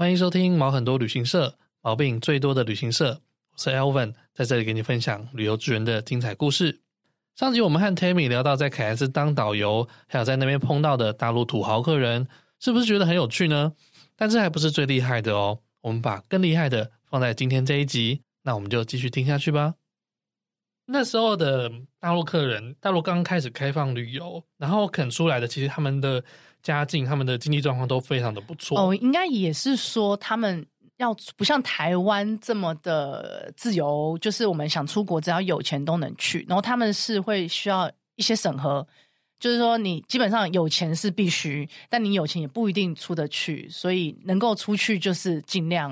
欢迎收听毛很多旅行社，毛病最多的旅行社。我是 Elvin，在这里给你分享旅游志人的精彩故事。上集我们和 Tammy 聊到在凯恩斯当导游，还有在那边碰到的大陆土豪客人，是不是觉得很有趣呢？但这还不是最厉害的哦，我们把更厉害的放在今天这一集。那我们就继续听下去吧。那时候的大陆客人，大陆刚开始开放旅游，然后肯出来的，其实他们的。家境，他们的经济状况都非常的不错哦。应该也是说，他们要不像台湾这么的自由，就是我们想出国，只要有钱都能去。然后他们是会需要一些审核，就是说你基本上有钱是必须，但你有钱也不一定出得去。所以能够出去就是尽量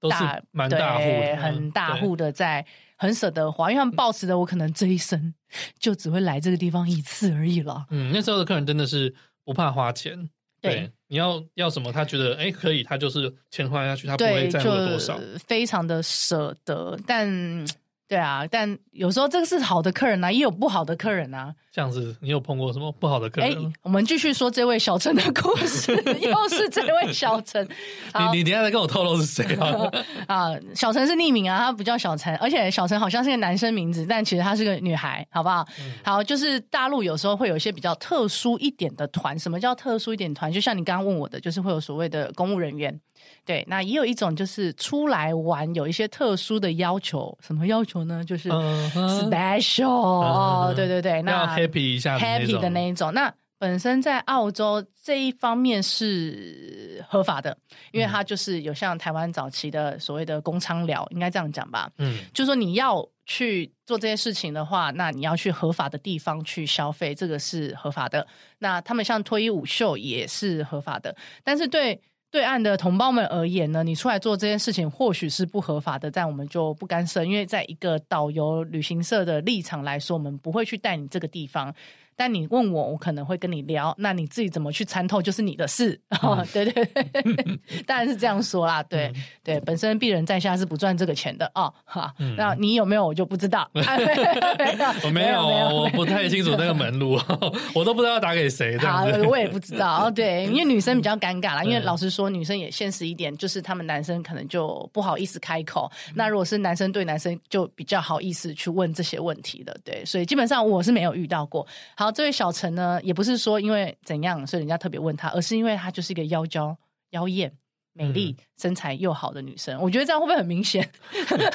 大，都是蛮大户，很大户的在很舍得花，因为他们抱持的我可能这一生就只会来这个地方一次而已了。嗯，那时候的客人真的是。不怕花钱，对，你要要什么，他觉得哎可以，他就是钱花下去，他不会在乎多少，非常的舍得，但。对啊，但有时候这个是好的客人啊，也有不好的客人啊。这样子，你有碰过什么不好的客人？哎，我们继续说这位小陈的故事，又是这位小陈。你你等下再跟我透露是谁啊？啊，小陈是匿名啊，他不叫小陈，而且小陈好像是个男生名字，但其实他是个女孩，好不好？嗯、好，就是大陆有时候会有一些比较特殊一点的团。什么叫特殊一点团？就像你刚刚问我的，就是会有所谓的公务人员。对，那也有一种就是出来玩，有一些特殊的要求。什么要求呢？就是 special、uh 对对对，那 happy 一下 happy 的那一种。那本身在澳洲这一方面是合法的，因为它就是有像台湾早期的所谓的公娼寮，应该这样讲吧？嗯，就是说你要去做这些事情的话，那你要去合法的地方去消费，这个是合法的。那他们像脱衣舞秀也是合法的，但是对。对岸的同胞们而言呢，你出来做这件事情或许是不合法的，但我们就不干涉，因为在一个导游旅行社的立场来说，我们不会去带你这个地方。但你问我，我可能会跟你聊。那你自己怎么去参透，就是你的事。嗯哦、对 对对，当然是这样说啦。对、嗯、对，本身鄙人在下是不赚这个钱的哦。哈、嗯，那你有没有我就不知道。我没有，没有，我不太清楚那个门路，我都不知道要打给谁。好，我也不知道。对，因为女生比较尴尬啦。因为老实说，女生也现实一点，就是他们男生可能就不好意思开口。那如果是男生对男生，就比较好意思去问这些问题的。对，所以基本上我是没有遇到过。好。这位小陈呢，也不是说因为怎样，所以人家特别问他，而是因为他就是一个妖娇、妖艳、美丽、嗯、身材又好的女生。我觉得这样会不会很明显？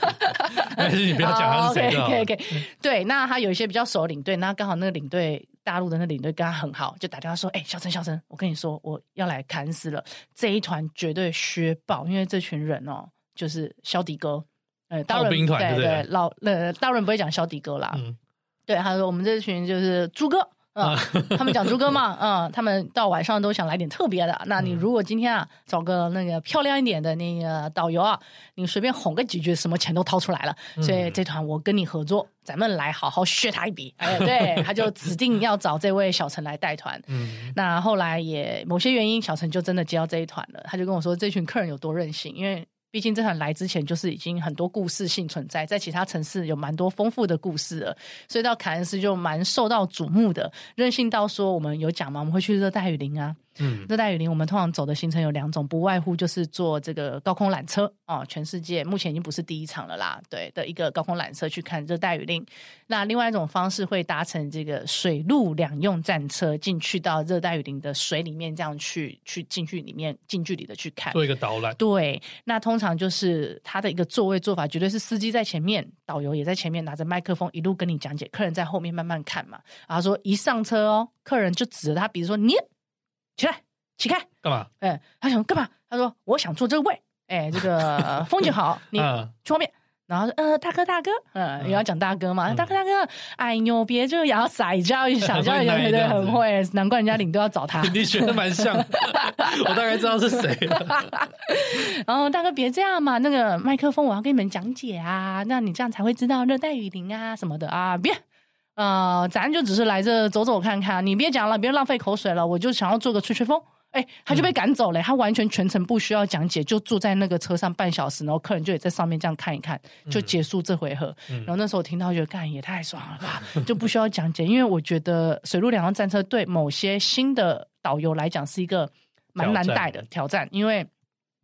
但是你不要讲他是谁。OK OK，对，那他有一些比较熟的领队，那刚好那个领队大陆的那个领队跟他很好，就打电话说：“哎、欸，小陈，小陈，我跟你说，我要来砍死了，这一团绝对削爆，因为这群人哦，就是肖迪哥，呃，大陆兵团对对，对老呃，大陆人不会讲肖迪哥啦。嗯”对，他说我们这群就是猪哥，嗯，他们讲猪哥嘛，嗯，他们到晚上都想来点特别的。那你如果今天啊找个那个漂亮一点的那个导游啊，你随便哄个几句，什么钱都掏出来了。所以这团我跟你合作，咱们来好好削他一笔。哎，对，他就指定要找这位小陈来带团。嗯，那后来也某些原因，小陈就真的接到这一团了。他就跟我说，这群客人有多任性，因为。毕竟这场来之前就是已经很多故事性存在，在其他城市有蛮多丰富的故事了，所以到凯恩斯就蛮受到瞩目的。任性到说，我们有讲吗，我们会去热带雨林啊。嗯，热带雨林我们通常走的行程有两种，不外乎就是坐这个高空缆车哦，全世界目前已经不是第一场了啦，对的一个高空缆车去看热带雨林。那另外一种方式会搭乘这个水陆两用战车进去到热带雨林的水里面，这样去去进去里面近距离的去看，做一个导览。对，那通常就是他的一个座位做法，绝对是司机在前面，导游也在前面拿着麦克风一路跟你讲解，客人在后面慢慢看嘛。然后说一上车哦，客人就指着他，比如说你。起来，起开，干嘛？哎、欸，他想干嘛？他说：“我想坐这个位，哎、欸，这个 风景好，你去后面。”然后说：“呃，大哥，大哥，嗯，也要讲大哥嘛，嗯、大哥，大哥，哎呦，别这样撒娇一下，这样也对，很会，难怪人家领队要找他。你学的蛮像，我大概知道是谁了 然后大哥别这样嘛，那个麦克风我要跟你们讲解啊，那你这样才会知道热带雨林啊什么的啊，别。”呃，咱就只是来这走走看看，你别讲了，别浪费口水了，我就想要做个吹吹风。哎，他就被赶走了，嗯，他完全全程不需要讲解，就坐在那个车上半小时，然后客人就也在上面这样看一看，就结束这回合。嗯，然后那时候我听到觉得，干也太爽了吧，就不需要讲解，因为我觉得水陆两用战车对某些新的导游来讲是一个蛮难带的挑战，因为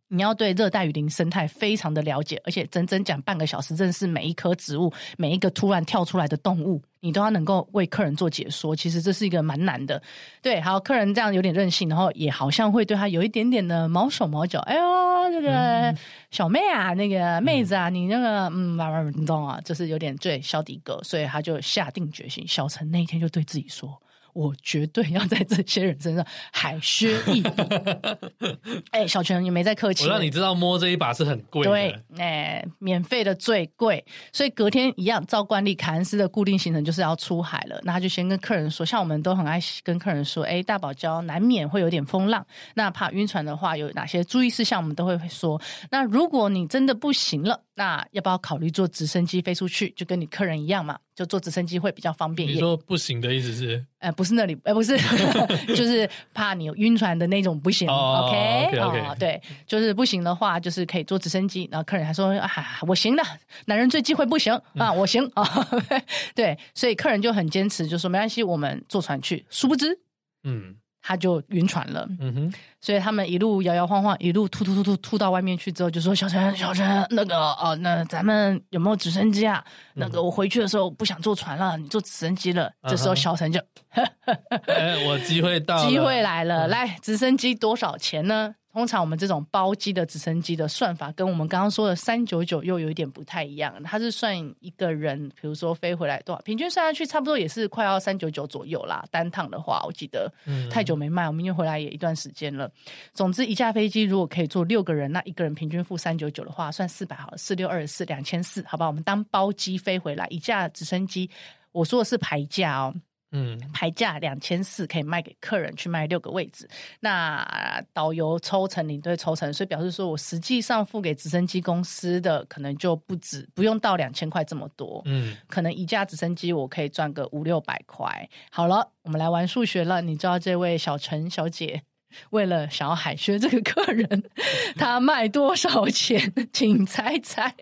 你要对热带雨林生态非常的了解，而且整整讲半个小时，真的是每一棵植物，每一个突然跳出来的动物，你都要能够为客人做解说。其实这是一个蛮难的。对，好，客人这样有点任性，然后也好像会对他有一点点的毛手毛脚。哎呦，这个小妹啊，那个妹子啊，你那个嗯，慢慢你懂啊，就是有点对小底哥，所以他就下定决心。小陈那一天就对自己说。我绝对要在这些人身上海削一笔。哎、欸，小泉你没在客气。我让你知道摸这一把是很贵的。对，哎、欸，免费的最贵。所以隔天一样，照惯例，凯恩斯的固定行程就是要出海了。那他就先跟客人说，像我们都很爱跟客人说，哎、欸，大堡礁难免会有点风浪，那怕晕船的话，有哪些注意事项，我们都会说。那如果你真的不行了，那要不要考虑坐直升机飞出去？就跟你客人一样嘛。就坐直升机会比较方便。你说不行的意思是？呃，不是那里，呃，不是，就是怕你有晕船的那种不行。Oh, OK，, okay, okay. 哦，对，就是不行的话，就是可以坐直升机。然后客人还说啊，我行的，男人最忌讳不行啊，我行啊。对，所以客人就很坚持，就说没关系，我们坐船去。殊不知，嗯。他就晕船了，嗯哼，所以他们一路摇摇晃晃，一路吐吐吐吐吐到外面去之后，就说小陈小陈，那个哦，那咱们有没有直升机啊？嗯、那个我回去的时候不想坐船了，你坐直升机了。嗯、这时候小陈就，哎，我机会到了，机会来了，嗯、来直升机多少钱呢？通常我们这种包机的直升机的算法，跟我们刚刚说的三九九又有一点不太一样。它是算一个人，比如说飞回来多少，平均算下去差不多也是快要三九九左右啦。单趟的话，我记得太久没卖，我们因为回来也一段时间了。总之，一架飞机如果可以坐六个人，那一个人平均付三九九的话，算四百好了，四六二十四两千四，好吧？我们当包机飞回来，一架直升机，我说的是排价哦。嗯，排价两千四可以卖给客人去卖六个位置，那导游抽成，领队抽成，所以表示说我实际上付给直升机公司的可能就不止，不用到两千块这么多。嗯，可能一架直升机我可以赚个五六百块。好了，我们来玩数学了。你知道这位小陈小姐为了想要海削这个客人，她卖多少钱？请猜猜。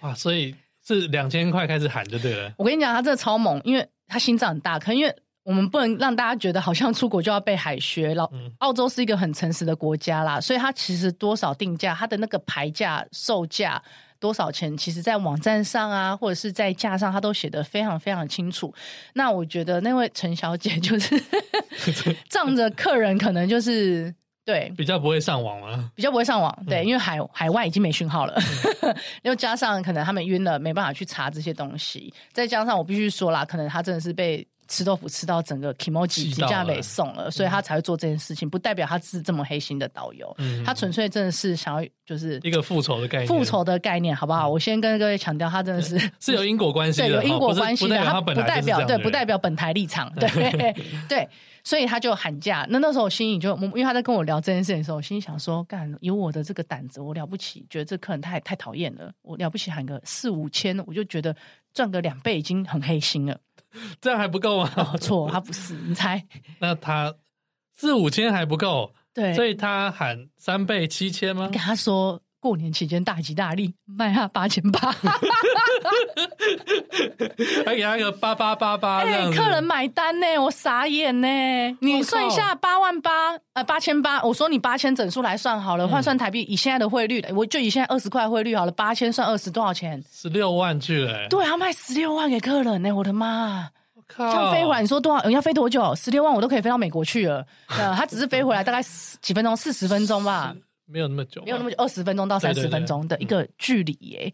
哇，所以是两千块开始喊就对了。我跟你讲，她真的超猛，因为。他心脏很大，可能因为我们不能让大家觉得好像出国就要被海削。然后澳洲是一个很诚实的国家啦，所以它其实多少定价，它的那个牌价、售价多少钱，其实在网站上啊，或者是在架上，它都写得非常非常清楚。那我觉得那位陈小姐就是 仗着客人可能就是。对，比较不会上网了，比较不会上网。对，嗯、因为海海外已经没讯号了，嗯、又加上可能他们晕了，没办法去查这些东西。再加上我必须说啦，可能他真的是被吃豆腐吃到整个 kimoji 几架被送了，所以他才会做这件事情。不代表他是这么黑心的导游，嗯、他纯粹真的是想要就是一个复仇的概念，复仇的概念，好不好？我先跟各位强调，他真的是 是有因果关系的，对，有因果关系的，他不代表对，不代表本台立场，对。对。所以他就喊价，那那时候我心里就，因为他在跟我聊这件事情的时候，我心里想说，干，有我的这个胆子，我了不起，觉得这客人太太讨厌了，我了不起喊个四五千，我就觉得赚个两倍已经很黑心了，这样还不够吗？哦，错，他不是，你猜？那他四五千还不够，对，所以他喊三倍七千吗？跟他说。过年期间大吉大利，卖他八千八，还给他一个八八八八，哎，客人买单呢，我傻眼呢。你算一下八万八，呃，八千八，我说你八千整数来算好了，换算台币，以现在的汇率，我就以现在二十块汇率好了，八千算二十多少钱？十六万去了。对，他卖十六万给客人呢，我的妈！我靠，这样飞回来，你说多少？要飞多久？十六万我都可以飞到美国去了。呃，他只是飞回来大概几分钟，四十分钟吧。没有那么久，没有那么久，二十分钟到三十分钟的一个距离耶。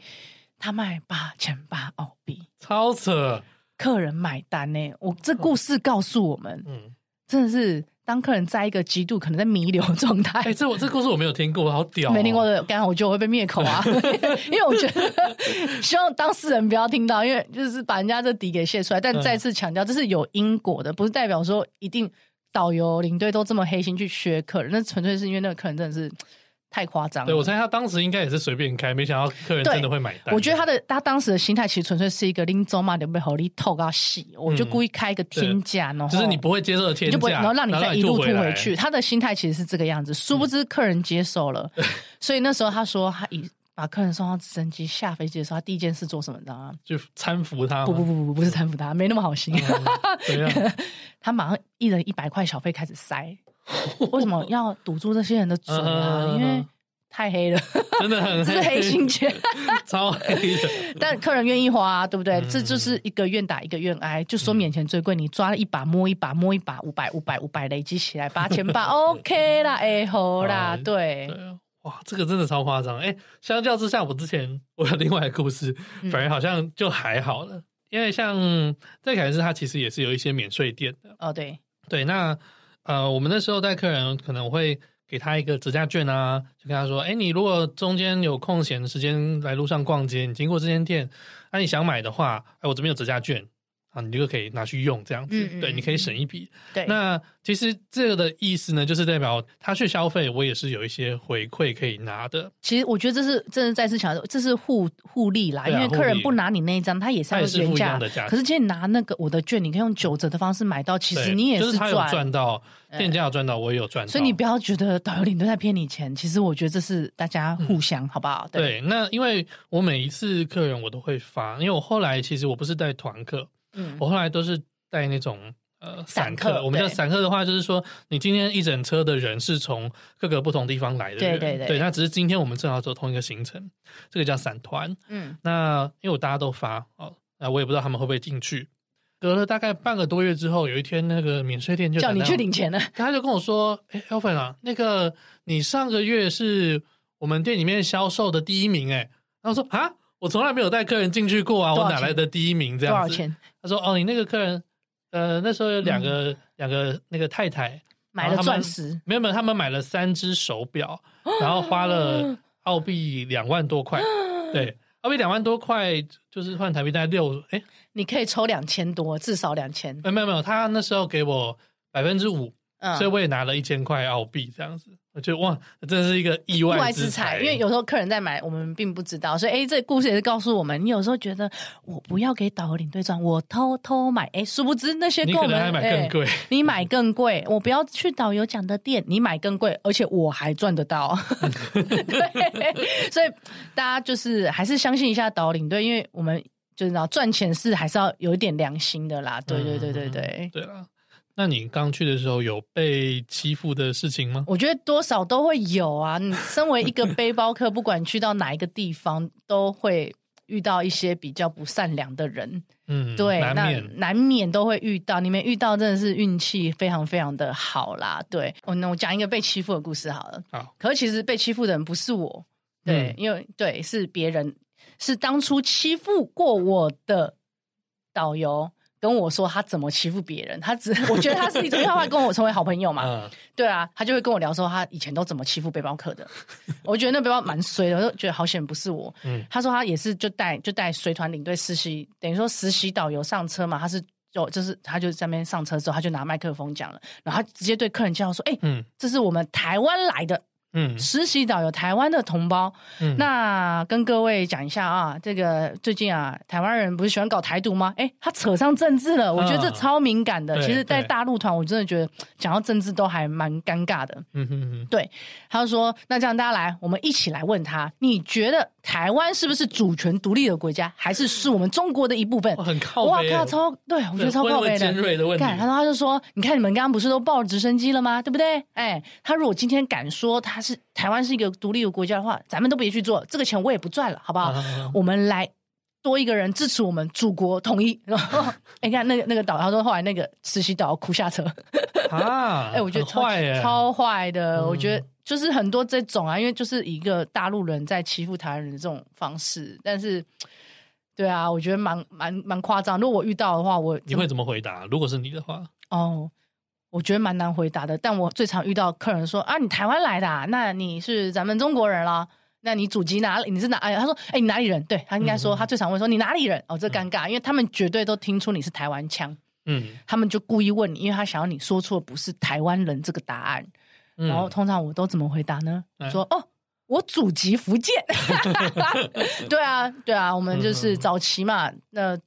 他卖八千八澳币，超扯！客人买单呢。我这故事告诉我们，嗯，真的是当客人在一个极度可能在弥留状态。哎、欸，这我这故事我没有听过，好屌、哦！没听过的，刚刚我觉得我会被灭口啊，因为我觉得希望当事人不要听到，因为就是把人家这底给泄出来。但再次强调，这是有因果的，不是代表说一定导游领队都这么黑心去削客人，那纯粹是因为那个客人真的是。太夸张了！对，我猜他当时应该也是随便开，没想到客人真的会买单。我觉得他的他当时的心态其实纯粹是一个拎走嘛，你被好利透到洗，我就故意开一个天价，然后就是你不会接受的天价，然后让你再一路吐回去。他的心态其实是这个样子，殊不知客人接受了，所以那时候他说他以把客人送到直升机下飞机的时候，他第一件事做什么？你知道吗？就搀扶他。不不不不不是搀扶他，没那么好心。他马上一人一百块小费开始塞。为什么要堵住这些人的嘴啊？因为太黑了，真的很黑，是黑心钱，超黑的。但客人愿意花，对不对？嗯、这就是一个愿打一个愿挨，就说免钱最贵，你抓了一把摸一把摸一把，五百五百五百累积起来八千八，OK 啦，哎好啦，对。对哇，这个真的超夸张！哎，相较之下，我之前我有另外一个故事，反而好像就还好了。嗯、因为像在凯恩斯，它其实也是有一些免税店的。哦，对对，那呃，我们那时候带客人可能会给他一个折价券啊，就跟他说：“哎，你如果中间有空闲的时间来路上逛街，你经过这间店，那、啊、你想买的话，哎，我这边有折价券。”啊，你就可以拿去用这样子，嗯嗯对，你可以省一笔。对，那其实这个的意思呢，就是代表他去消费，我也是有一些回馈可以拿的。其实我觉得这是真的再次强调，这是互互利啦，啊、因为客人不拿你那一张，他也是要原价的价。可是今天拿那个我的券，你可以用九折的方式买到，其实你也是赚，就是他有赚到，店家有赚到，我也有赚到。所以你不要觉得导游领队在骗你钱，其实我觉得这是大家互相，嗯、好不好？对，对，那因为我每一次客人我都会发，因为我后来其实我不是带团客。嗯，我后来都是带那种呃散客，我们叫散客的话，就是说你今天一整车的人是从各个不同地方来的人，对对对，对，那只是今天我们正好走同一个行程，这个叫散团。嗯，那因为我大家都发哦，那我也不知道他们会不会进去。隔了大概半个多月之后，有一天那个免税店就叫你去领钱了，他就跟我说：“哎，Alvin 啊，那个你上个月是我们店里面销售的第一名。”哎，然后说啊。我从来没有带客人进去过啊，我哪来的第一名这样子？多少钱？他说：“哦，你那个客人，呃，那时候有两个两、嗯、个那个太太买了钻石，没有没有，他们买了三只手表，然后花了澳币两万多块，对，澳币两万多块就是换台币大概六，哎，你可以抽两千多，至少两千。没有没有没有，他那时候给我百分之五。”嗯、所以我也拿了一千块澳币这样子，我觉得哇，真的是一个意外之财。因为有时候客人在买，我们并不知道，所以哎，这故事也是告诉我们，你有时候觉得我不要给导游领队赚，我偷偷买，哎，殊不知那些购买买更贵，你买更贵，我不要去导游讲的店，你买更贵，而且我还赚得到。对，所以大家就是还是相信一下导游领队，因为我们就是知道赚钱是还是要有一点良心的啦。对对对对对，嗯、对了。那你刚去的时候有被欺负的事情吗？我觉得多少都会有啊。你身为一个背包客，不管去到哪一个地方，都会遇到一些比较不善良的人。嗯，对，难免那难免都会遇到。你们遇到，真的是运气非常非常的好啦。对，我那我讲一个被欺负的故事好了。好，可是其实被欺负的人不是我，对，嗯、因为对是别人，是当初欺负过我的导游。跟我说他怎么欺负别人，他只我觉得他是一种，因为他会跟我成为好朋友嘛。嗯、对啊，他就会跟我聊说他以前都怎么欺负背包客的。我觉得那背包蛮衰的，我就觉得好险不是我。嗯、他说他也是就带就带随团领队实习，等于说实习导游上车嘛。他是就就是他就在那边上车之后，他就拿麦克风讲了，然后他直接对客人介绍说：“哎、欸，嗯，这是我们台湾来的。”嗯，实习导游台湾的同胞，嗯，那跟各位讲一下啊，这个最近啊，台湾人不是喜欢搞台独吗？哎，他扯上政治了，我觉得这超敏感的。其实，在大陆团，我真的觉得讲到政治都还蛮尴尬的。嗯哼哼，对，他就说，那这样大家来，我们一起来问他，你觉得台湾是不是主权独立的国家，还是是我们中国的一部分？很靠北，哇靠，超对，我觉得超靠北的。尖锐的问题。看，然后他就说，你看你们刚刚不是都抱着直升机了吗？对不对？哎，他如果今天敢说他。是台湾是一个独立的国家的话，咱们都别去做，这个钱我也不赚了，好不好？啊、我们来多一个人支持我们祖国统一。然后，你看那个那个导，他说后来那个实习导哭下车啊！哎、欸，我觉得超坏超坏的，嗯、我觉得就是很多这种啊，因为就是一个大陆人在欺负台湾人的这种方式，但是对啊，我觉得蛮蛮蛮夸张。如果我遇到的话，我你会怎么回答？如果是你的话，哦。我觉得蛮难回答的，但我最常遇到客人说啊，你台湾来的啊，那你是咱们中国人了，那你祖籍哪里？你是哪？哎，他说，哎，你哪里人？对，他应该说，他最常问说你哪里人？哦，这尴尬，因为他们绝对都听出你是台湾腔，嗯，他们就故意问你，因为他想要你说出不是台湾人这个答案，然后通常我都怎么回答呢？说哦，我祖籍福建，对啊，对啊，我们就是早期嘛，那。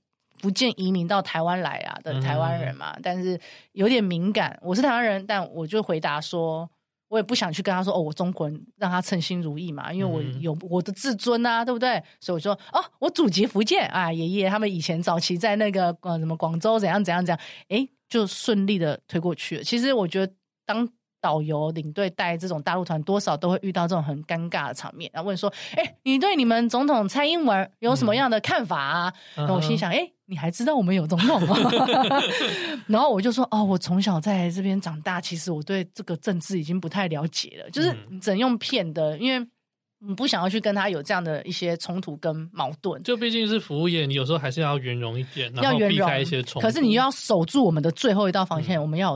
福建移民到台湾来啊的台湾人嘛，嗯、但是有点敏感。我是台湾人，但我就回答说，我也不想去跟他说哦，我中国人，让他称心如意嘛，因为我有我的自尊啊，对不对？所以我说哦，我祖籍福建啊，爷爷他们以前早期在那个呃什么广州怎样怎样怎样，哎，就顺利的推过去了。其实我觉得当导游领队带这种大陆团，多少都会遇到这种很尴尬的场面。然后问说：“哎、欸，你对你们总统蔡英文有什么样的看法啊？”嗯、然后我心想：“哎、欸，你还知道我们有总统吗？” 然后我就说：“哦，我从小在这边长大，其实我对这个政治已经不太了解了，就是只能用骗的，因为。”你不想要去跟他有这样的一些冲突跟矛盾，就毕竟是服务业，你有时候还是要圆融一点，然后避开一些冲突。可是你又要守住我们的最后一道防线，嗯、我们要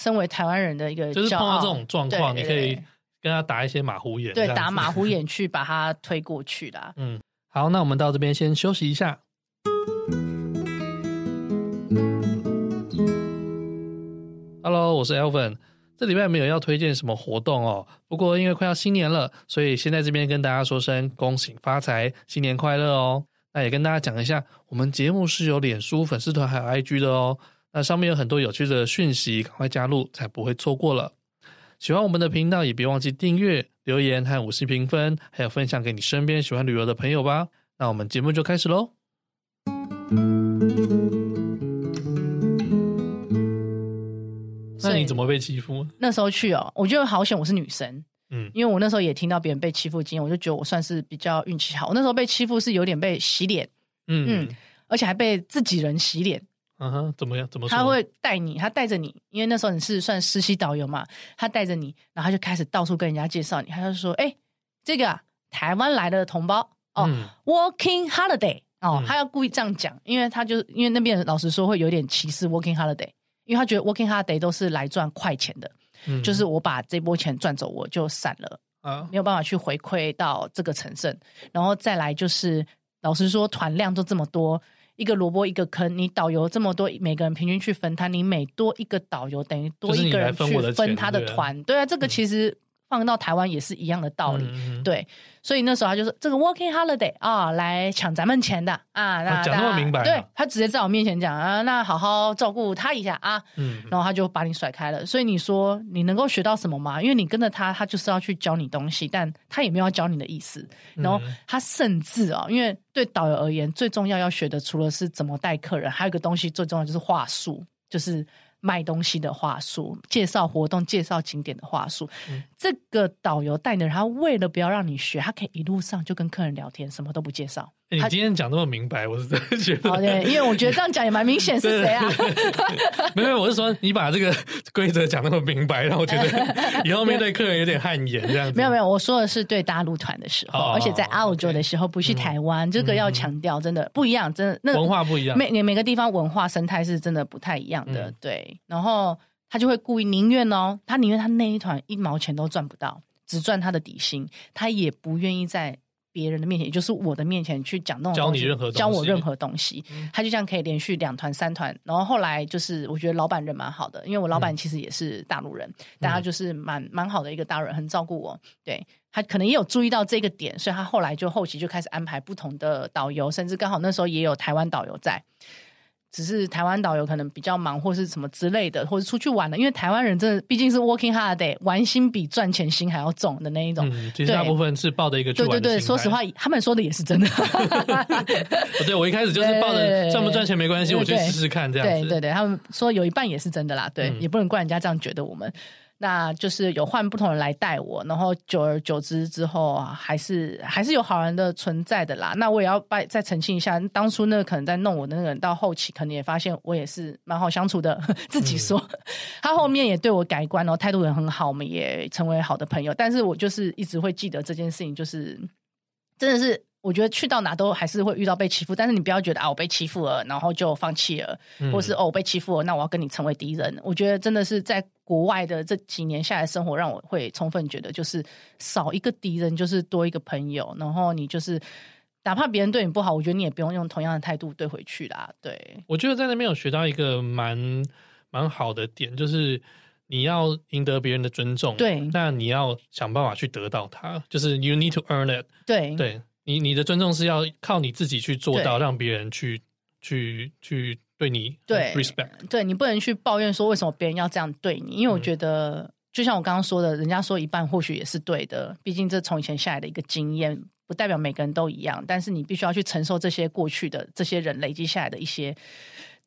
身为台湾人的一个，就是碰到这种状况，你可以跟他打一些马虎眼，对，打马虎眼去把他推过去的。嗯，好，那我们到这边先休息一下。Hello，我是 Elvin。这礼拜没有要推荐什么活动哦，不过因为快要新年了，所以先在这边跟大家说声恭喜发财，新年快乐哦。那也跟大家讲一下，我们节目是有脸书粉丝团还有 IG 的哦，那上面有很多有趣的讯息，赶快加入才不会错过了。喜欢我们的频道也别忘记订阅、留言和五星评分，还有分享给你身边喜欢旅游的朋友吧。那我们节目就开始喽。那你怎么被欺负？那时候去哦，我觉得好险我是女生，嗯，因为我那时候也听到别人被欺负的经验，我就觉得我算是比较运气好。我那时候被欺负是有点被洗脸，嗯嗯，而且还被自己人洗脸。嗯哼，怎么样？怎么说？他会带你，他带着你，因为那时候你是算实习导游嘛，他带着你，然后他就开始到处跟人家介绍你，他就说：“哎，这个啊，台湾来的同胞哦，嗯，Working Holiday 哦，他要故意这样讲，因为他就因为那边老实说会有点歧视 Working Holiday。”因为他觉得 working holiday 都是来赚快钱的，嗯，就是我把这波钱赚走，我就散了啊，没有办法去回馈到这个城镇。然后再来就是，老实说，团量都这么多，一个萝卜一个坑，你导游这么多，每个人平均去分摊，你每多一个导游等于多一个人去分他的团，对，对啊，这个其实。放到台湾也是一样的道理，嗯、对，所以那时候他就说这个 working holiday 啊、哦，来抢咱们钱的啊，那讲那么明白、啊，对，他直接在我面前讲啊，那好好照顾他一下啊，嗯，然后他就把你甩开了。所以你说你能够学到什么吗？因为你跟着他，他就是要去教你东西，但他也没有要教你的意思。然后他甚至啊、哦，因为对导游而言，最重要要学的除了是怎么带客人，还有一个东西最重要就是话术，就是。卖东西的话术，介绍活动、介绍景点的话术，嗯、这个导游带的人，他为了不要让你学，他可以一路上就跟客人聊天，什么都不介绍。欸、你今天讲那么明白，我是真的觉得。好的，因为我觉得这样讲也蛮明显 是谁啊？没有，我是说你把这个规则讲那么明白，让我觉得 以后面对客人有点汗颜这样子。没有没有，我说的是对大陆团的时候，哦、而且在澳洲的时候，不是台湾，嗯、这个要强调，真的不一样，真的那文化不一样，每每个地方文化生态是真的不太一样的。嗯、对，然后他就会故意宁愿哦，他宁愿他那一团一毛钱都赚不到，只赚他的底薪，他也不愿意在。别人的面前，也就是我的面前去讲那种教你任何东西，教我任何东西，嗯、他就这样可以连续两团三团，然后后来就是我觉得老板人蛮好的，因为我老板其实也是大陆人，嗯、但他就是蛮蛮好的一个大陆人，很照顾我。对，他可能也有注意到这个点，所以他后来就后期就开始安排不同的导游，甚至刚好那时候也有台湾导游在。只是台湾导游可能比较忙，或是什么之类的，或者出去玩了。因为台湾人真的毕竟是 working holiday，玩心比赚钱心还要重的那一种。嗯，其实大部分是抱的一个。对对对，说实话，他们说的也是真的。对，我一开始就是抱着赚不赚钱没关系，我去试试看这样子。对对对，他们说有一半也是真的啦。对，嗯，也不能怪人家这样觉得我们。那就是有换不同人来带我，然后久而久之之后啊，还是还是有好人的存在的啦。那我也要拜再澄清一下，当初那个可能在弄我的那个人，到后期可能也发现我也是蛮好相处的。自己说，嗯、他后面也对我改观，然后态度也很好，我们也成为好的朋友。但是我就是一直会记得这件事情，就是真的是。我觉得去到哪都还是会遇到被欺负，但是你不要觉得啊，我被欺负了，然后就放弃了，嗯、或是哦，我被欺负了，那我要跟你成为敌人。我觉得真的是在国外的这几年下来生活，让我会充分觉得，就是少一个敌人就是多一个朋友。然后你就是哪怕别人对你不好，我觉得你也不用用同样的态度对回去啦。对，我觉得在那边有学到一个蛮蛮好的点，就是你要赢得别人的尊重，对，那你要想办法去得到它，就是 you need to earn it，对对。你你的尊重是要靠你自己去做到，让别人去去去对你对 respect，对你不能去抱怨说为什么别人要这样对你，因为我觉得就像我刚刚说的，人家说一半或许也是对的，毕竟这从以前下来的一个经验，不代表每个人都一样，但是你必须要去承受这些过去的这些人累积下来的一些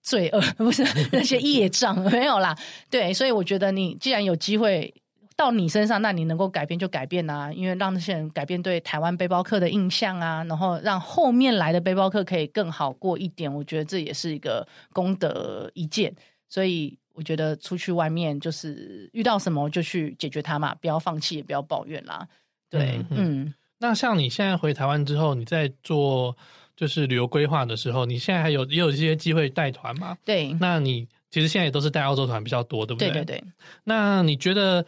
罪恶，不是那些业障 没有啦，对，所以我觉得你既然有机会。到你身上，那你能够改变就改变啊，因为让那些人改变对台湾背包客的印象啊，然后让后面来的背包客可以更好过一点，我觉得这也是一个功德一件。所以我觉得出去外面就是遇到什么就去解决它嘛，不要放弃，也不要抱怨啦。对，嗯，嗯。那像你现在回台湾之后，你在做就是旅游规划的时候，你现在还有也有一些机会带团吗？对，那你。其实现在也都是带澳洲团比较多，对不对？对对对。那你觉得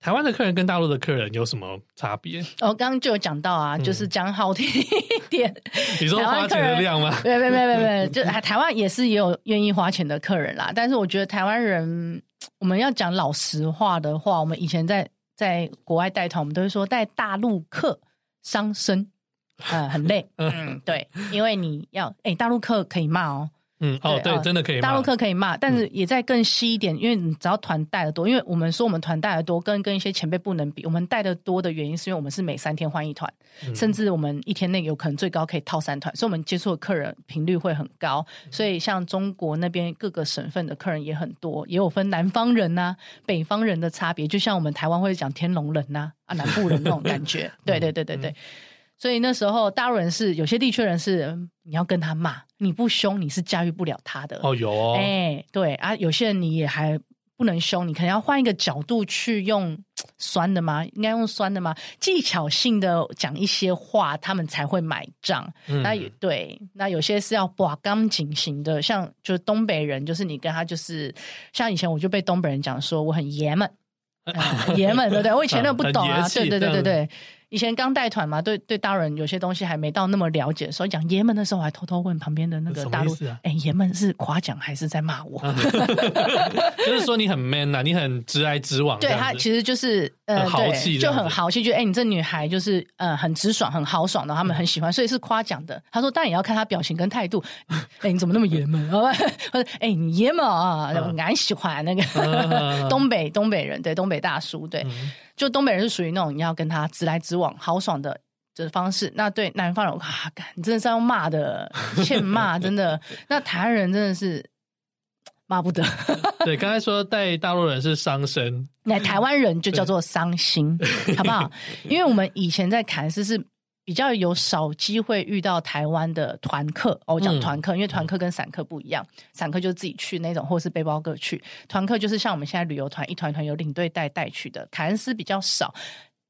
台湾的客人跟大陆的客人有什么差别？哦，刚刚就有讲到啊，嗯、就是讲好听一点，你说花钱的量吗？对对对对对，就台湾也是也有愿意花钱的客人啦。但是我觉得台湾人，我们要讲老实话的话，我们以前在在国外带团，我们都会说带大陆客伤身，呃，很累。嗯，对，因为你要哎，大陆客可以骂哦。嗯，哦，对，真的可以。大陆客可以骂，但是也在更细一点，因为你只要团带的多，因为我们说我们团带的多，跟跟一些前辈不能比。我们带的多的原因，是因为我们是每三天换一团，甚至我们一天内有可能最高可以套三团，所以我们接触的客人频率会很高。所以像中国那边各个省份的客人也很多，也有分南方人呐、北方人的差别。就像我们台湾会讲天龙人呐，啊，南部人那种感觉。对对对对对。所以那时候大陆人是有些地区人是你要跟他骂，你不凶你是驾驭不了他的哦，有哦，哎、欸、对啊，有些人你也还不能凶，你可能要换一个角度去用酸的吗？应该用酸的吗？技巧性的讲一些话，他们才会买账。嗯、那也对，那有些是要把钢颈型的，像就是东北人，就是你跟他就是像以前我就被东北人讲说我很爷们，呃、爷们对不对？我以前都不懂啊，对对对对对。以前刚带团嘛，对对大人有些东西还没到那么了解，所以讲爷们的时候，我还偷偷问旁边的那个大陆，哎、啊，爷们是夸奖还是在骂我？就是说你很 man 呐、啊，你很直来直往。对他其实就是呃，很豪气，就很豪气，就哎、欸，你这女孩就是呃很直爽，很豪爽的，他们很喜欢，所以是夸奖的。他说，当然也要看他表情跟态度。哎、欸，你怎么那么爷们？或者哎，你爷们啊，俺喜欢那个 东北东北人，对东北大叔，对。嗯就东北人是属于那种你要跟他直来直往、豪爽的这方式。那对南方人，哇，你真的是要骂的，欠骂，真的。那台湾人真的是骂不得。对，刚才说带大陆人是伤身，那台湾人就叫做伤心，好不好？因为我们以前在凯恩斯是。比较有少机会遇到台湾的团客，哦，我讲团客，因为团客跟散客不一样，散客就是自己去那种，或是背包客去，团客就是像我们现在旅游团，一团团有领队带带去的。凯恩斯比较少，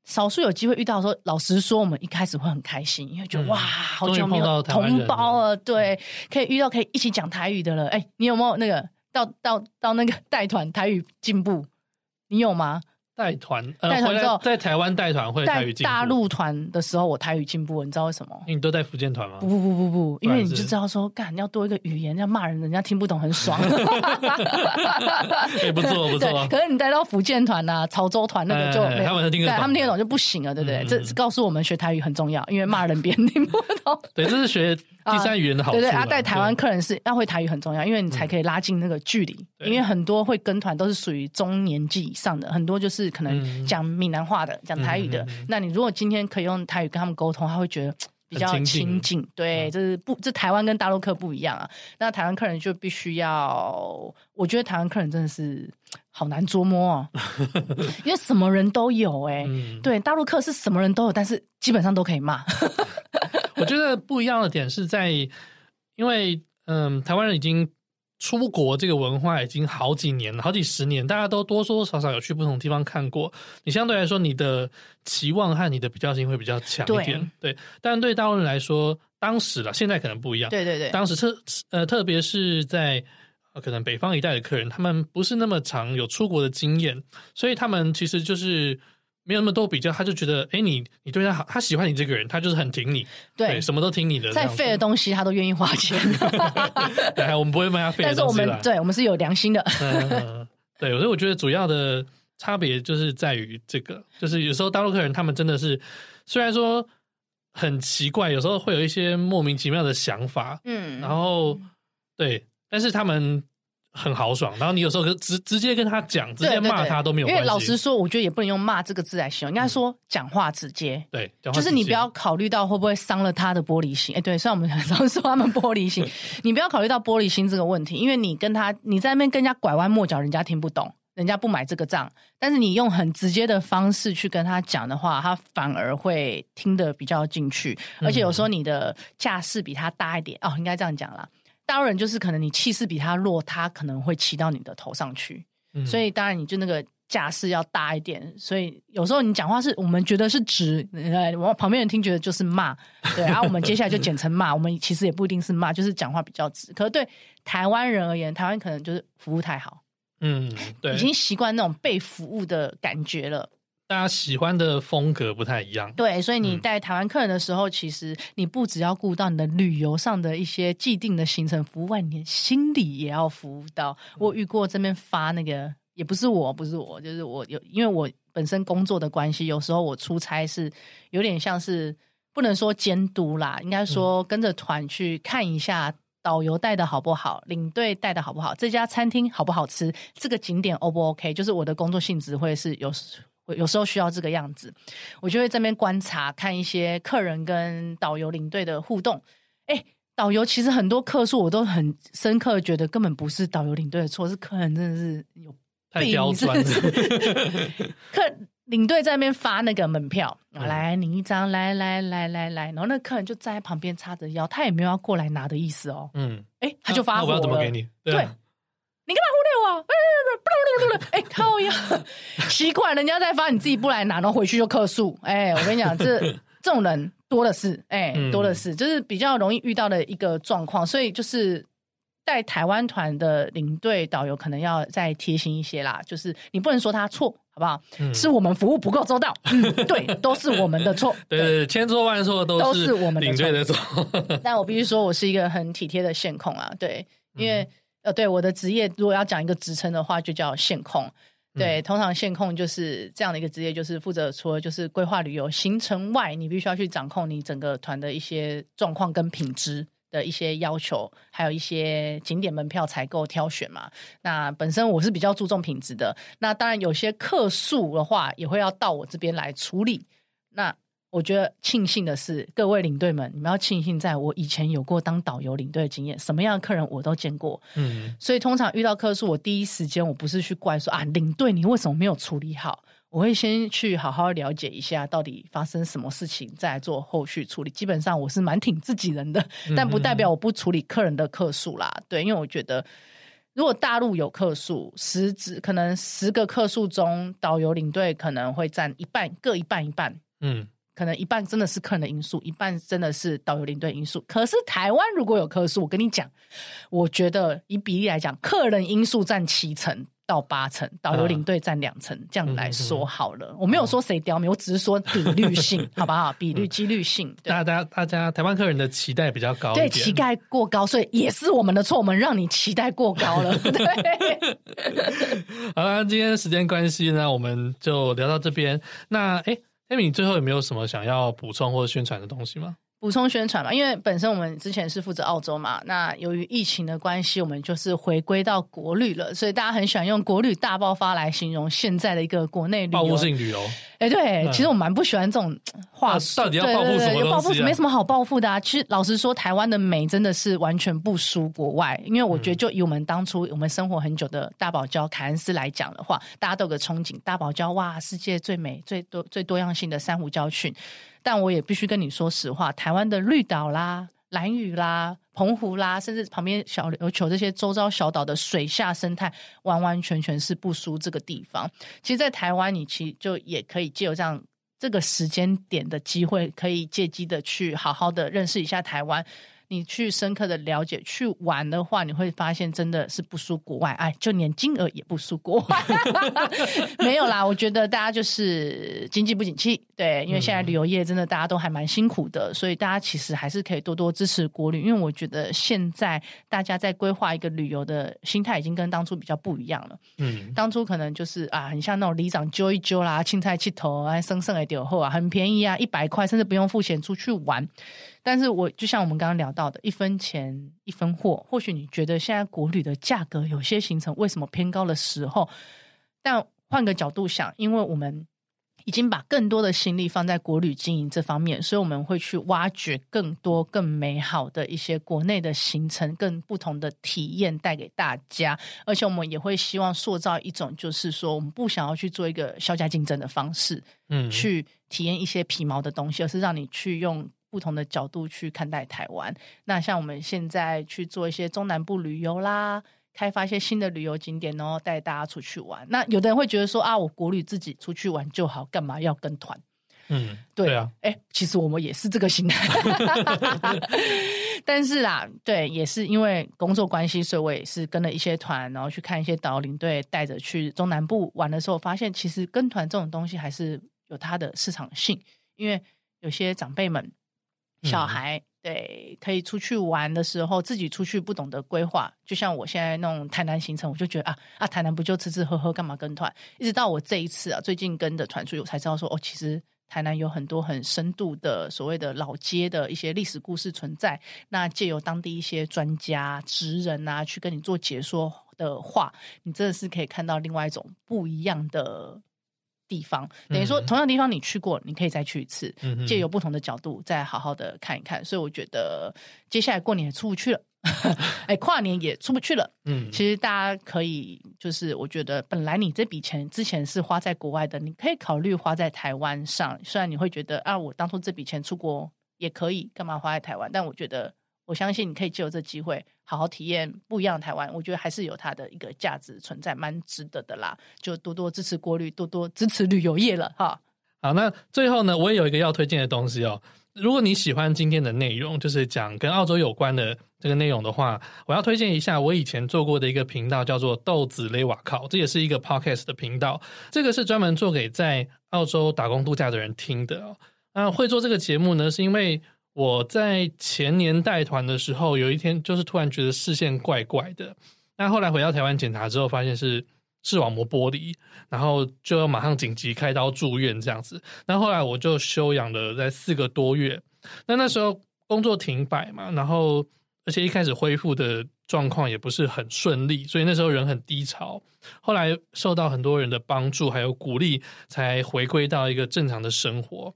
少数有机会遇到的时候，老实说，我们一开始会很开心，因为觉得、嗯、哇，好久没有同胞了，对，可以遇到可以一起讲台语的了。哎，你有没有那个到到到那个 带团台语进步？你有吗？带团，带团之后在台湾带团会台语进步。大陆团的时候，我台语进步，你知道为什么？因为你都带福建团吗？不不不不不，因为你就知道说，干要多一个语言，要骂人，人家听不懂，很爽。也 不错不错。可是你带到福建团呐、潮州团那个就，他们听得懂，他们听得懂就不行了，对不对？这告诉我们学台语很重要，因为骂人别人听不懂。对，这是学第三语言的好处。对对，啊，带台湾客人是要会台语很重要，因为你才可以拉近那个距离。因为很多会跟团都是属于中年纪以上的，很多就是可能讲闽南话的，讲台语的。那你如果今天可以用台语跟他们沟通，他会觉得比较亲近。对，这是不，这台湾跟大陆客不一样啊。那台湾客人就必须要，我觉得台湾客人真的是好难捉摸哦，因为什么人都有哎。对，大陆客是什么人都有，但是基本上都可以骂。我觉得不一样的点是在，因为嗯，台湾人已经。出国这个文化已经好几年了，好几十年，大家都多多少少有去不同地方看过。你相对来说，你的期望和你的比较性会比较强一点，对。对，但对大陆人来说，当时了，现在可能不一样。对对对，当时特呃，特别是在可能北方一带的客人，他们不是那么常有出国的经验，所以他们其实就是。没有那么多比较，他就觉得，哎，你你对他好，他喜欢你这个人，他就是很挺你，对，对，什么都听你的，再废的东西他都愿意花钱。对，我们不会卖他废的东西。但是我们对我们是有良心的。嗯，对，所以我觉得主要的差别就是在于这个，就是有时候大陆客人他们真的是，虽然说很奇怪，有时候会有一些莫名其妙的想法，嗯，然后对，但是他们。很豪爽，然后你有时候直直接跟他讲，直接骂他都没有关系。因为老实说，我觉得也不能用骂这个字来形容，应该说讲话直接。对，就是你不要考虑到会不会伤了他的玻璃心。哎，对，虽然我们很常说他们玻璃心，你不要考虑到玻璃心这个问题，因为你跟他你在那边跟人家拐弯抹角，人家听不懂。人家不买这个账，但是你用很直接的方式去跟他讲的话，他反而会听得比较进去。而且有时候你的架势比他大一点，哦，应该这样讲啦。大陆人就是可能你气势比他弱，他可能会骑到你的头上去。所以当然你就那个架势要大一点。所以有时候你讲话是我们觉得是直，我旁边人听觉得就是骂，对。然后我们接下来就简称骂，我们其实也不一定是骂，就是讲话比较直。可是对台湾人而言，台湾可能就是服务太好。嗯，对，已经习惯那种被服务的感觉了。大家喜欢的风格不太一样，对，所以你带台湾客人的时候，嗯、其实你不只要顾到你的旅游上的一些既定的行程服务外，你心里也要服务到。我遇过这边发那个，也不是我，不是我，就是我有，因为我本身工作的关系，有时候我出差是有点像是不能说监督啦，应该说跟着团去看一下。导游带的好不好？领队带的好不好？这家餐厅好不好吃？这个景点 O 不 OK？就是我的工作性质会是有有时候需要这个样子，我就会这边观察，看一些客人跟导游领队的互动。哎，导游其实很多客诉我都很深刻，觉得根本不是导游领队的错，是客人真的是有太刁钻了。客。领队在那边发那个门票，来领一张，来来来来来，然后那客人就站在旁边叉着腰，他也没有要过来拿的意思哦。嗯，哎，他就发火了。我要怎么给你？对，你干嘛忽略我？哎，靠呀！奇怪，人家在发，你自己不来拿，然后回去就客诉。哎，我跟你讲，这这种人多的是，哎，多的是，就是比较容易遇到的一个状况，所以就是。带台湾团的领队导游可能要再贴心一些啦，就是你不能说他错，好不好？嗯、是我们服务不够周到，嗯，对，都是我们的错。对对，千错万错都是我们领队的错。但我必须说，我是一个很体贴的线控啊，对，因为、呃，对我的职业，如果要讲一个职称的话，就叫线控。对，通常线控就是这样的一个职业，就是负责除了就是规划旅游行程外，你必须要去掌控你整个团的一些状况跟品质。的一些要求，还有一些景点门票采购挑选嘛。那本身我是比较注重品质的。那当然有些客诉的话，也会要到我这边来处理。那我觉得庆幸的是，各位领队们，你们要庆幸，在我以前有过当导游领队的经验，什么样的客人我都见过。嗯，所以通常遇到客诉，我第一时间我不是去怪说啊，领队你为什么没有处理好。我会先去好好了解一下到底发生什么事情，再来做后续处理。基本上我是蛮挺自己人的，但不代表我不处理客人的客诉啦。对，因为我觉得如果大陆有客诉，十只可能十个客诉中，导游领队可能会占一半，各一半一半。嗯，可能一半真的是客人的因素，一半真的是导游领队因素。可是台湾如果有客诉，我跟你讲，我觉得以比例来讲，客人因素占七成。到八成，导游领队占两成，嗯、这样来说好了。嗯、我没有说谁刁民，我只是说比率性，好不好？比率、几率性。大家、大家，台湾客人的期待比较高，对，期待过高，所以也是我们的错，我们让你期待过高了。对，好了，今天时间关系呢，我们就聊到这边。那哎艾米你最后有没有什么想要补充或者宣传的东西吗？补充宣传嘛，因为本身我们之前是负责澳洲嘛，那由于疫情的关系，我们就是回归到国旅了，所以大家很喜欢用“国旅大爆发”来形容现在的一个国内旅游。报复性旅游，哎，对，嗯、其实我蛮不喜欢这种话、啊。到底要报复什么东西、啊？报复没什么好报复的啊。其实老实说，台湾的美真的是完全不输国外，因为我觉得就以我们当初我们生活很久的大堡礁凯恩斯来讲的话，大家都有个憧憬，大堡礁哇，世界最美、最多、最多样性的珊瑚礁群。但我也必须跟你说实话，台湾的绿岛啦、蓝屿啦、澎湖啦，甚至旁边小琉球这些周遭小岛的水下生态，完完全全是不输这个地方。其实，在台湾，你其实就也可以借由这样这个时间点的机会，可以借机的去好好的认识一下台湾。你去深刻的了解，去玩的话，你会发现真的是不输国外，哎，就连金额也不输国外。没有啦，我觉得大家就是经济不景气，对，因为现在旅游业真的大家都还蛮辛苦的，所以大家其实还是可以多多支持国旅，因为我觉得现在大家在规划一个旅游的心态已经跟当初比较不一样了。嗯，当初可能就是啊，很像那种里长揪一揪啦，青菜气头啊，生剩的丢后啊，很便宜啊，一百块甚至不用付钱出去玩。但是我就像我们刚刚聊到的，一分钱一分货。或许你觉得现在国旅的价格有些行程为什么偏高的时候，但换个角度想，因为我们已经把更多的心力放在国旅经营这方面，所以我们会去挖掘更多更美好的一些国内的行程，更不同的体验带给大家。而且我们也会希望塑造一种，就是说我们不想要去做一个削价竞争的方式，嗯，去体验一些皮毛的东西，而是让你去用不同的角度去看待台湾。那像我们现在去做一些中南部旅游啦。开发一些新的旅游景点，然后带大家出去玩。那有的人会觉得说啊，我国旅自己出去玩就好，干嘛要跟团？嗯，对，对啊。哎，其实我们也是这个心态，但是啦，对，也是因为工作关系，所以我也是跟了一些团，然后去看一些导领队带着去中南部玩的时候，发现其实跟团这种东西还是有它的市场性，因为有些长辈们、小孩。嗯对，可以出去玩的时候，自己出去不懂得规划，就像我现在那种台南行程，我就觉得啊啊，台南不就吃吃喝喝，干嘛跟团？一直到我这一次啊，最近跟的团出去，我才知道说，哦，其实台南有很多很深度的所谓的老街的一些历史故事存在。那借由当地一些专家、职人啊，去跟你做解说的话，你真的是可以看到另外一种不一样的。地方等于说，同样的地方你去过，你可以再去一次，借由不同的角度再好好的看一看。所以我觉得接下来过年也出不去了，哎，跨年也出不去了。嗯，其实大家可以就是，我觉得本来你这笔钱之前是花在国外的，你可以考虑花在台湾上。虽然你会觉得啊，我当初这笔钱出国也可以，干嘛花在台湾？但我觉得。我相信你可以借由这机会好好体验不一样的台湾，我觉得还是有它的一个价值存在，蛮值得的啦。就多多支持国旅，多多支持旅游业了哈。好，那最后呢，我也有一个要推荐的东西哦。如果你喜欢今天的内容，就是讲跟澳洲有关的这个内容的话，我要推荐一下我以前做过的一个频道，叫做豆子雷瓦靠，这也是一个 podcast 的频道。这个是专门做给在澳洲打工度假的人听的哦。那会做这个节目呢，是因为。我在前年带团的时候，有一天就是突然觉得视线怪怪的，那后来回到台湾检查之后，发现是视网膜剥离，然后就要马上紧急开刀住院这样子。那后来我就休养了在四个多月，那那时候工作停摆嘛，然后而且一开始恢复的状况也不是很顺利，所以那时候人很低潮。后来受到很多人的帮助还有鼓励，才回归到一个正常的生活。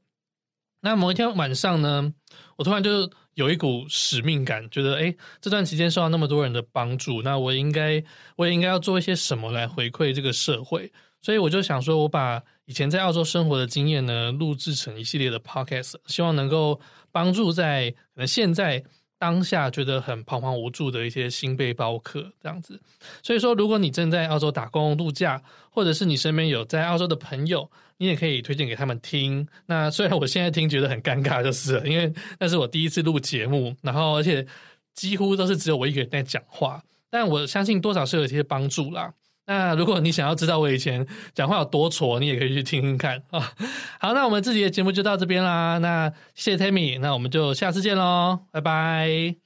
那某一天晚上呢，我突然就有一股使命感，觉得诶，这段期间受到那么多人的帮助，那我应该我也应该要做一些什么来回馈这个社会。所以我就想说，我把以前在澳洲生活的经验呢，录制成一系列的 podcast，希望能够帮助在可能现在当下觉得很彷徨无助的一些新背包客这样子。所以说，如果你正在澳洲打工度假，或者是你身边有在澳洲的朋友，你也可以推荐给他们听。那虽然我现在听觉得很尴尬，就是因为那是我第一次录节目，然后而且几乎都是只有我一个人在讲话，但我相信多少是有一些帮助啦。那如果你想要知道我以前讲话有多挫，你也可以去听听看啊。好，那我们自己的节目就到这边啦。那谢谢 Tammy，那我们就下次见喽，拜拜。